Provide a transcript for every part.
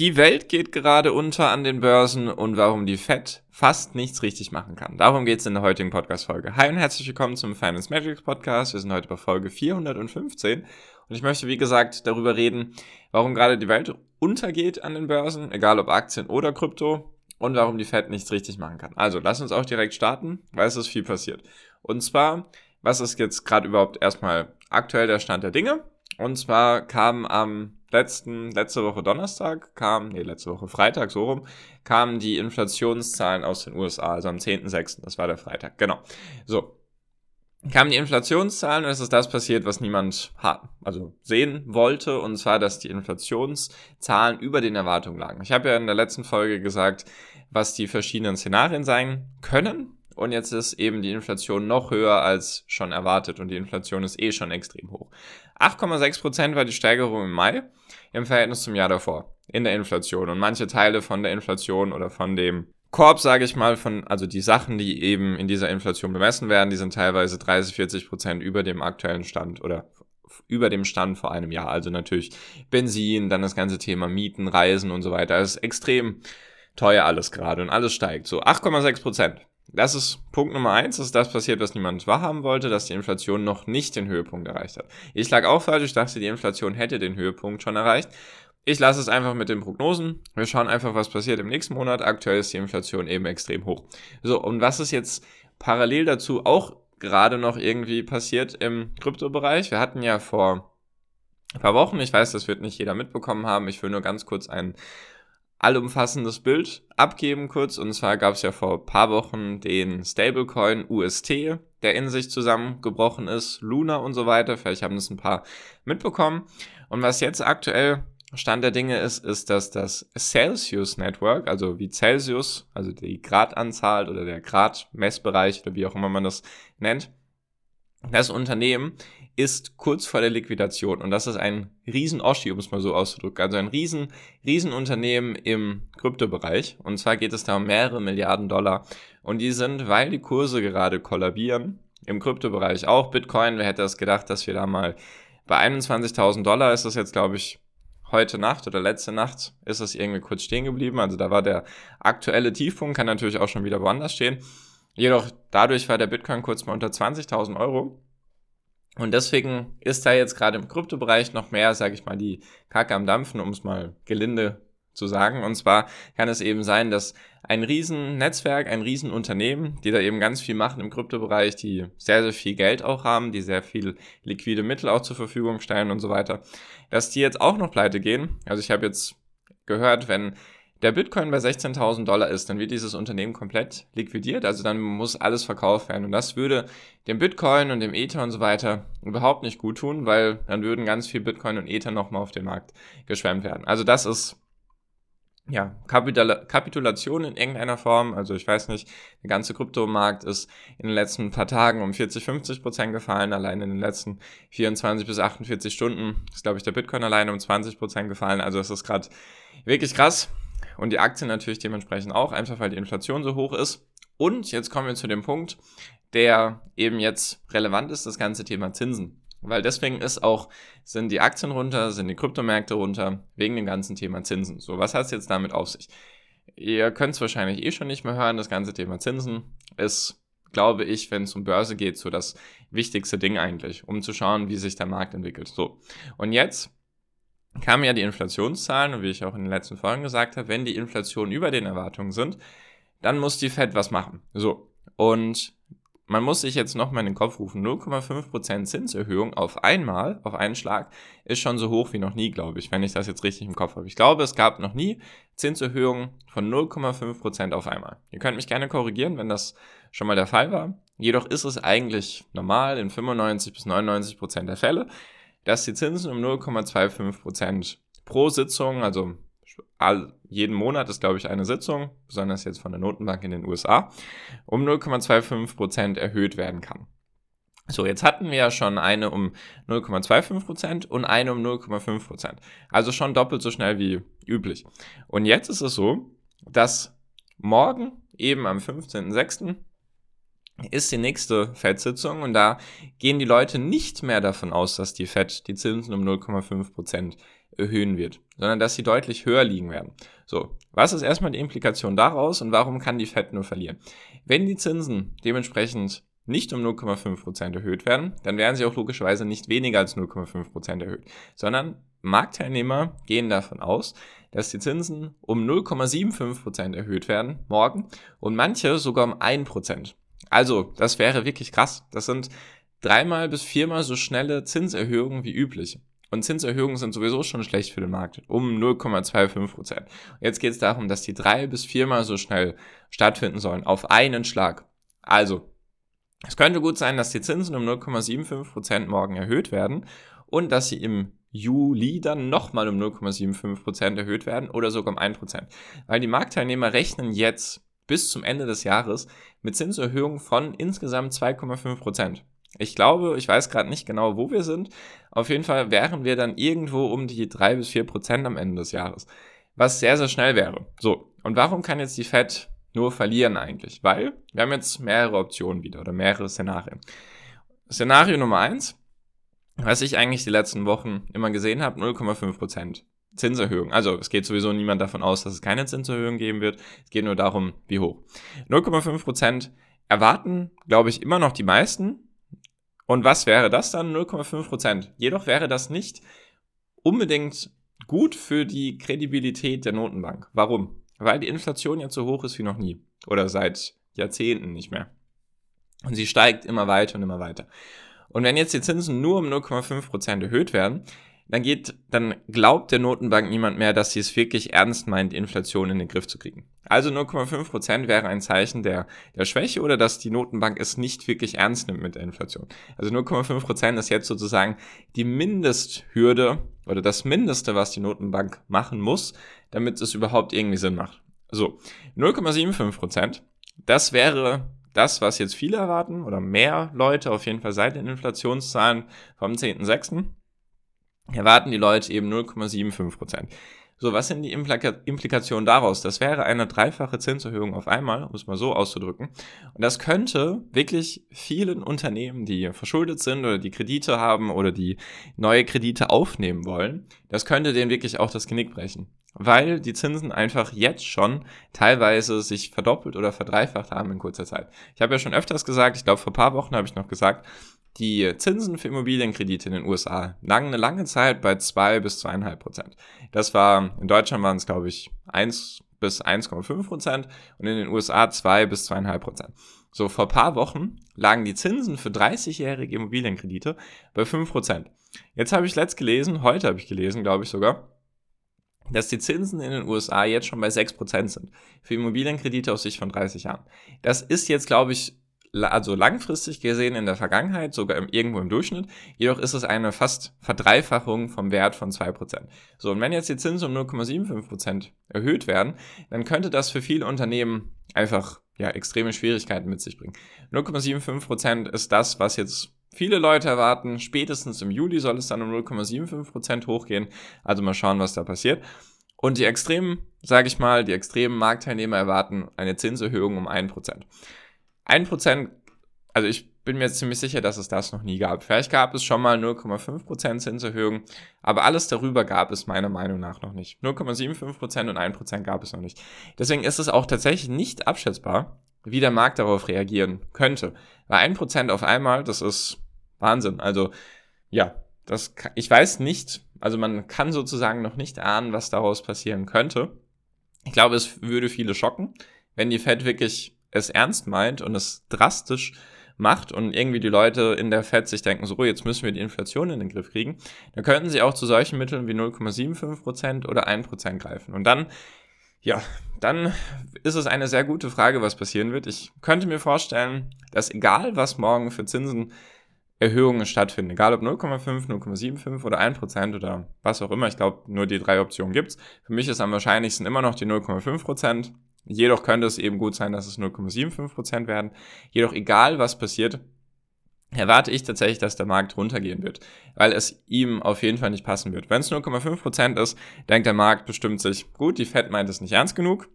Die Welt geht gerade unter an den Börsen und warum die Fed fast nichts richtig machen kann. Darum geht es in der heutigen Podcast-Folge. Hi und herzlich willkommen zum Finance Magic Podcast. Wir sind heute bei Folge 415 und ich möchte, wie gesagt, darüber reden, warum gerade die Welt untergeht an den Börsen, egal ob Aktien oder Krypto und warum die Fed nichts richtig machen kann. Also, lass uns auch direkt starten, weil es ist viel passiert. Und zwar, was ist jetzt gerade überhaupt erstmal aktuell der Stand der Dinge? Und zwar kam am letzten, letzte Woche Donnerstag kam, nee, letzte Woche Freitag, so rum, kamen die Inflationszahlen aus den USA, also am 10.06., das war der Freitag, genau. So. Kamen die Inflationszahlen und es ist das passiert, was niemand hat, also sehen wollte, und zwar, dass die Inflationszahlen über den Erwartungen lagen. Ich habe ja in der letzten Folge gesagt, was die verschiedenen Szenarien sein können, und jetzt ist eben die Inflation noch höher als schon erwartet und die Inflation ist eh schon extrem hoch. 8,6% war die Steigerung im Mai im Verhältnis zum Jahr davor in der Inflation und manche Teile von der Inflation oder von dem Korb, sage ich mal, von, also die Sachen, die eben in dieser Inflation bemessen werden, die sind teilweise 30, 40 Prozent über dem aktuellen Stand oder über dem Stand vor einem Jahr. Also natürlich Benzin, dann das ganze Thema Mieten, Reisen und so weiter. Das ist extrem teuer alles gerade und alles steigt. So 8,6 Prozent. Das ist Punkt Nummer eins, ist das passiert, was niemand wahrhaben wollte, dass die Inflation noch nicht den Höhepunkt erreicht hat. Ich lag auch falsch, ich dachte, die Inflation hätte den Höhepunkt schon erreicht. Ich lasse es einfach mit den Prognosen. Wir schauen einfach, was passiert im nächsten Monat. Aktuell ist die Inflation eben extrem hoch. So, und was ist jetzt parallel dazu auch gerade noch irgendwie passiert im Kryptobereich? Wir hatten ja vor ein paar Wochen, ich weiß, das wird nicht jeder mitbekommen haben, ich will nur ganz kurz einen allumfassendes Bild abgeben kurz. Und zwar gab es ja vor paar Wochen den Stablecoin UST, der in sich zusammengebrochen ist, Luna und so weiter. Vielleicht haben das ein paar mitbekommen. Und was jetzt aktuell Stand der Dinge ist, ist, dass das Celsius Network, also wie Celsius, also die Gradanzahl oder der Gradmessbereich oder wie auch immer man das nennt, das Unternehmen ist kurz vor der Liquidation. Und das ist ein Riesen-Oschi, um es mal so auszudrücken, also ein Riesen, Riesenunternehmen im Kryptobereich. Und zwar geht es da um mehrere Milliarden Dollar. Und die sind, weil die Kurse gerade kollabieren, im Kryptobereich auch Bitcoin, wer hätte das gedacht, dass wir da mal bei 21.000 Dollar ist das jetzt, glaube ich, heute Nacht oder letzte Nacht ist es irgendwie kurz stehen geblieben, also da war der aktuelle Tiefpunkt, kann natürlich auch schon wieder woanders stehen, jedoch dadurch war der Bitcoin kurz mal unter 20.000 Euro und deswegen ist da jetzt gerade im Kryptobereich noch mehr, sage ich mal, die Kacke am Dampfen, um es mal gelinde zu sagen. Und zwar kann es eben sein, dass ein Riesennetzwerk, ein Riesenunternehmen, die da eben ganz viel machen im Kryptobereich, die sehr, sehr viel Geld auch haben, die sehr viel liquide Mittel auch zur Verfügung stellen und so weiter, dass die jetzt auch noch pleite gehen. Also ich habe jetzt gehört, wenn der Bitcoin bei 16.000 Dollar ist, dann wird dieses Unternehmen komplett liquidiert, also dann muss alles verkauft werden. Und das würde dem Bitcoin und dem Ether und so weiter überhaupt nicht gut tun, weil dann würden ganz viel Bitcoin und Ether nochmal auf den Markt geschwemmt werden. Also das ist ja, Kapital Kapitulation in irgendeiner Form. Also ich weiß nicht, der ganze Kryptomarkt ist in den letzten paar Tagen um 40, 50 Prozent gefallen. Allein in den letzten 24 bis 48 Stunden ist, glaube ich, der Bitcoin alleine um 20 Prozent gefallen. Also es ist gerade wirklich krass und die Aktien natürlich dementsprechend auch, einfach weil die Inflation so hoch ist. Und jetzt kommen wir zu dem Punkt, der eben jetzt relevant ist, das ganze Thema Zinsen. Weil deswegen ist auch, sind die Aktien runter, sind die Kryptomärkte runter, wegen dem ganzen Thema Zinsen. So, was hat es jetzt damit auf sich? Ihr könnt es wahrscheinlich eh schon nicht mehr hören, das ganze Thema Zinsen ist, glaube ich, wenn es um Börse geht, so das wichtigste Ding eigentlich, um zu schauen, wie sich der Markt entwickelt. So, und jetzt kamen ja die Inflationszahlen und wie ich auch in den letzten Folgen gesagt habe, wenn die Inflation über den Erwartungen sind, dann muss die Fed was machen. So. Und man muss sich jetzt nochmal in den Kopf rufen, 0,5% Zinserhöhung auf einmal, auf einen Schlag, ist schon so hoch wie noch nie, glaube ich, wenn ich das jetzt richtig im Kopf habe. Ich glaube, es gab noch nie Zinserhöhungen von 0,5% auf einmal. Ihr könnt mich gerne korrigieren, wenn das schon mal der Fall war. Jedoch ist es eigentlich normal in 95 bis 99% der Fälle, dass die Zinsen um 0,25% pro Sitzung, also jeden Monat ist, glaube ich, eine Sitzung, besonders jetzt von der Notenbank in den USA, um 0,25% erhöht werden kann. So, jetzt hatten wir ja schon eine um 0,25% und eine um 0,5%. Also schon doppelt so schnell wie üblich. Und jetzt ist es so, dass morgen, eben am 15.06., ist die nächste FED-Sitzung und da gehen die Leute nicht mehr davon aus, dass die FED die Zinsen um 0,5% erhöhen wird, sondern dass sie deutlich höher liegen werden. So, was ist erstmal die Implikation daraus und warum kann die FED nur verlieren? Wenn die Zinsen dementsprechend nicht um 0,5% erhöht werden, dann werden sie auch logischerweise nicht weniger als 0,5% erhöht, sondern Marktteilnehmer gehen davon aus, dass die Zinsen um 0,75% erhöht werden morgen und manche sogar um 1%. Also, das wäre wirklich krass. Das sind dreimal bis viermal so schnelle Zinserhöhungen wie üblich. Und Zinserhöhungen sind sowieso schon schlecht für den Markt, um 0,25% Jetzt geht es darum, dass die drei bis viermal so schnell stattfinden sollen, auf einen Schlag. Also, es könnte gut sein, dass die Zinsen um 0,75% morgen erhöht werden und dass sie im Juli dann nochmal um 0,75% erhöht werden oder sogar um 1% Weil die Marktteilnehmer rechnen jetzt bis zum Ende des Jahres mit Zinserhöhungen von insgesamt 2,5% ich glaube, ich weiß gerade nicht genau, wo wir sind. Auf jeden Fall wären wir dann irgendwo um die drei bis vier Prozent am Ende des Jahres. Was sehr, sehr schnell wäre. So. Und warum kann jetzt die Fed nur verlieren eigentlich? Weil wir haben jetzt mehrere Optionen wieder oder mehrere Szenarien. Szenario Nummer eins, was ich eigentlich die letzten Wochen immer gesehen habe, 0,5 Prozent. Zinserhöhung. Also es geht sowieso niemand davon aus, dass es keine Zinserhöhung geben wird. Es geht nur darum, wie hoch. 0,5 Prozent erwarten, glaube ich, immer noch die meisten. Und was wäre das dann? 0,5 Prozent. Jedoch wäre das nicht unbedingt gut für die Kredibilität der Notenbank. Warum? Weil die Inflation jetzt so hoch ist wie noch nie. Oder seit Jahrzehnten nicht mehr. Und sie steigt immer weiter und immer weiter. Und wenn jetzt die Zinsen nur um 0,5 Prozent erhöht werden, dann geht, dann glaubt der Notenbank niemand mehr, dass sie es wirklich ernst meint, Inflation in den Griff zu kriegen. Also 0,5 Prozent wäre ein Zeichen der, der Schwäche oder dass die Notenbank es nicht wirklich ernst nimmt mit der Inflation. Also 0,5 Prozent ist jetzt sozusagen die Mindesthürde oder das Mindeste, was die Notenbank machen muss, damit es überhaupt irgendwie Sinn macht. So, 0,75%, Prozent, das wäre das, was jetzt viele erwarten oder mehr Leute auf jeden Fall seit den Inflationszahlen vom 10.06 erwarten die Leute eben 0,75 Prozent. So, was sind die Implika Implikationen daraus? Das wäre eine dreifache Zinserhöhung auf einmal, um es mal so auszudrücken. Und das könnte wirklich vielen Unternehmen, die verschuldet sind oder die Kredite haben oder die neue Kredite aufnehmen wollen, das könnte denen wirklich auch das Genick brechen. Weil die Zinsen einfach jetzt schon teilweise sich verdoppelt oder verdreifacht haben in kurzer Zeit. Ich habe ja schon öfters gesagt, ich glaube vor paar Wochen habe ich noch gesagt, die Zinsen für Immobilienkredite in den USA lagen eine lange Zeit bei 2 bis 2,5 Prozent. Das war, in Deutschland waren es, glaube ich, 1 bis 1,5 Prozent und in den USA 2 bis 2,5 Prozent. So, vor paar Wochen lagen die Zinsen für 30-jährige Immobilienkredite bei 5 Prozent. Jetzt habe ich letzt gelesen, heute habe ich gelesen, glaube ich sogar, dass die Zinsen in den USA jetzt schon bei 6% sind. Für Immobilienkredite aus Sicht von 30 Jahren. Das ist jetzt, glaube ich, also langfristig gesehen in der Vergangenheit, sogar im, irgendwo im Durchschnitt. Jedoch ist es eine fast Verdreifachung vom Wert von 2%. So, und wenn jetzt die Zinsen um 0,75% erhöht werden, dann könnte das für viele Unternehmen einfach ja, extreme Schwierigkeiten mit sich bringen. 0,75% ist das, was jetzt viele Leute erwarten. Spätestens im Juli soll es dann um 0,75% hochgehen. Also mal schauen, was da passiert. Und die extremen, sage ich mal, die extremen Marktteilnehmer erwarten eine Zinserhöhung um 1%. 1%, also ich bin mir ziemlich sicher, dass es das noch nie gab. Vielleicht gab es schon mal 0,5% Zinserhöhung, aber alles darüber gab es meiner Meinung nach noch nicht. 0,75% und 1% gab es noch nicht. Deswegen ist es auch tatsächlich nicht abschätzbar, wie der Markt darauf reagieren könnte. Weil 1% auf einmal, das ist Wahnsinn. Also ja, das, ich weiß nicht, also man kann sozusagen noch nicht ahnen, was daraus passieren könnte. Ich glaube, es würde viele schocken, wenn die Fed wirklich es ernst meint und es drastisch macht und irgendwie die Leute in der Fed sich denken, so, jetzt müssen wir die Inflation in den Griff kriegen, dann könnten sie auch zu solchen Mitteln wie 0,75% oder 1% greifen. Und dann, ja, dann ist es eine sehr gute Frage, was passieren wird. Ich könnte mir vorstellen, dass egal was morgen für Zinsen Erhöhungen stattfinden, egal ob 0,5, 0,75 oder 1% oder was auch immer. Ich glaube, nur die drei Optionen gibt's. Für mich ist am wahrscheinlichsten immer noch die 0,5%. Jedoch könnte es eben gut sein, dass es 0,75% werden. Jedoch egal, was passiert, erwarte ich tatsächlich, dass der Markt runtergehen wird, weil es ihm auf jeden Fall nicht passen wird. Wenn es 0,5% ist, denkt der Markt bestimmt sich, gut, die Fed meint es nicht ernst genug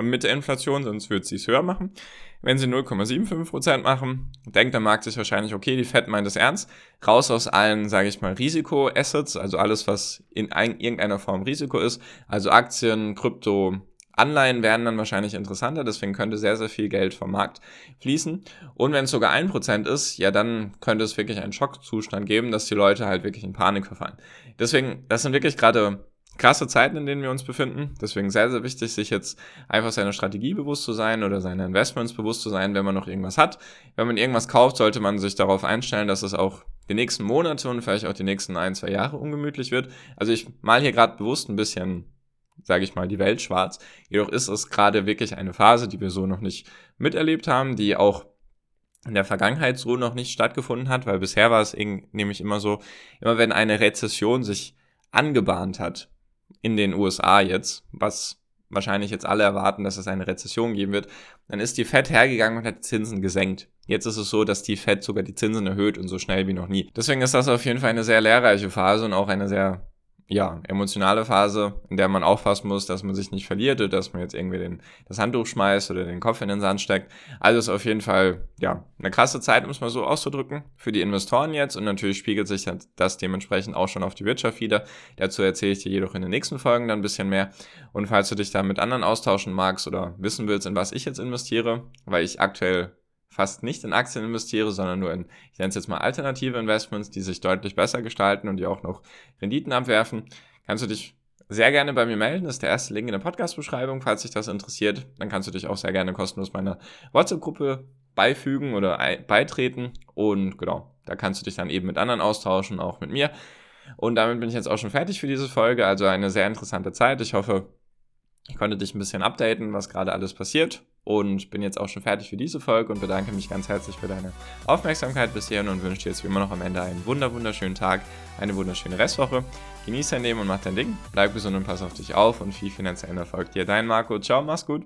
mit der Inflation, sonst wird sie es höher machen. Wenn sie 0,75% machen, denkt der Markt sich wahrscheinlich, okay, die Fed meint es ernst, raus aus allen, sage ich mal, Risiko-Assets, also alles, was in ein, irgendeiner Form Risiko ist, also Aktien, Krypto, Anleihen werden dann wahrscheinlich interessanter, deswegen könnte sehr, sehr viel Geld vom Markt fließen. Und wenn es sogar ein Prozent ist, ja, dann könnte es wirklich einen Schockzustand geben, dass die Leute halt wirklich in Panik verfallen. Deswegen, das sind wirklich gerade krasse Zeiten, in denen wir uns befinden. Deswegen sehr, sehr wichtig, sich jetzt einfach seiner Strategie bewusst zu sein oder seine Investments bewusst zu sein, wenn man noch irgendwas hat. Wenn man irgendwas kauft, sollte man sich darauf einstellen, dass es auch die nächsten Monate und vielleicht auch die nächsten ein, zwei Jahre ungemütlich wird. Also ich mal hier gerade bewusst ein bisschen sage ich mal, die Welt schwarz. Jedoch ist es gerade wirklich eine Phase, die wir so noch nicht miterlebt haben, die auch in der Vergangenheit so noch nicht stattgefunden hat, weil bisher war es nämlich immer so, immer wenn eine Rezession sich angebahnt hat in den USA jetzt, was wahrscheinlich jetzt alle erwarten, dass es eine Rezession geben wird, dann ist die Fed hergegangen und hat Zinsen gesenkt. Jetzt ist es so, dass die Fed sogar die Zinsen erhöht und so schnell wie noch nie. Deswegen ist das auf jeden Fall eine sehr lehrreiche Phase und auch eine sehr ja, emotionale Phase, in der man aufpassen muss, dass man sich nicht verliert oder dass man jetzt irgendwie den, das Handtuch schmeißt oder den Kopf in den Sand steckt. Also ist auf jeden Fall, ja, eine krasse Zeit, um es mal so auszudrücken, für die Investoren jetzt und natürlich spiegelt sich das dementsprechend auch schon auf die Wirtschaft wieder. Dazu erzähle ich dir jedoch in den nächsten Folgen dann ein bisschen mehr. Und falls du dich da mit anderen austauschen magst oder wissen willst, in was ich jetzt investiere, weil ich aktuell fast nicht in Aktien investiere, sondern nur in, ich nenne es jetzt mal alternative Investments, die sich deutlich besser gestalten und die auch noch Renditen abwerfen, kannst du dich sehr gerne bei mir melden. Das ist der erste Link in der Podcast-Beschreibung, falls dich das interessiert. Dann kannst du dich auch sehr gerne kostenlos meiner WhatsApp-Gruppe beifügen oder beitreten. Und genau, da kannst du dich dann eben mit anderen austauschen, auch mit mir. Und damit bin ich jetzt auch schon fertig für diese Folge. Also eine sehr interessante Zeit. Ich hoffe, ich konnte dich ein bisschen updaten, was gerade alles passiert und bin jetzt auch schon fertig für diese Folge und bedanke mich ganz herzlich für deine Aufmerksamkeit bisher und wünsche dir jetzt wie immer noch am Ende einen wunder wunderschönen Tag, eine wunderschöne Restwoche. Genieß dein Leben und mach dein Ding, bleib gesund und pass auf dich auf und viel finanziellen Erfolg dir. Dein Marco, ciao, mach's gut.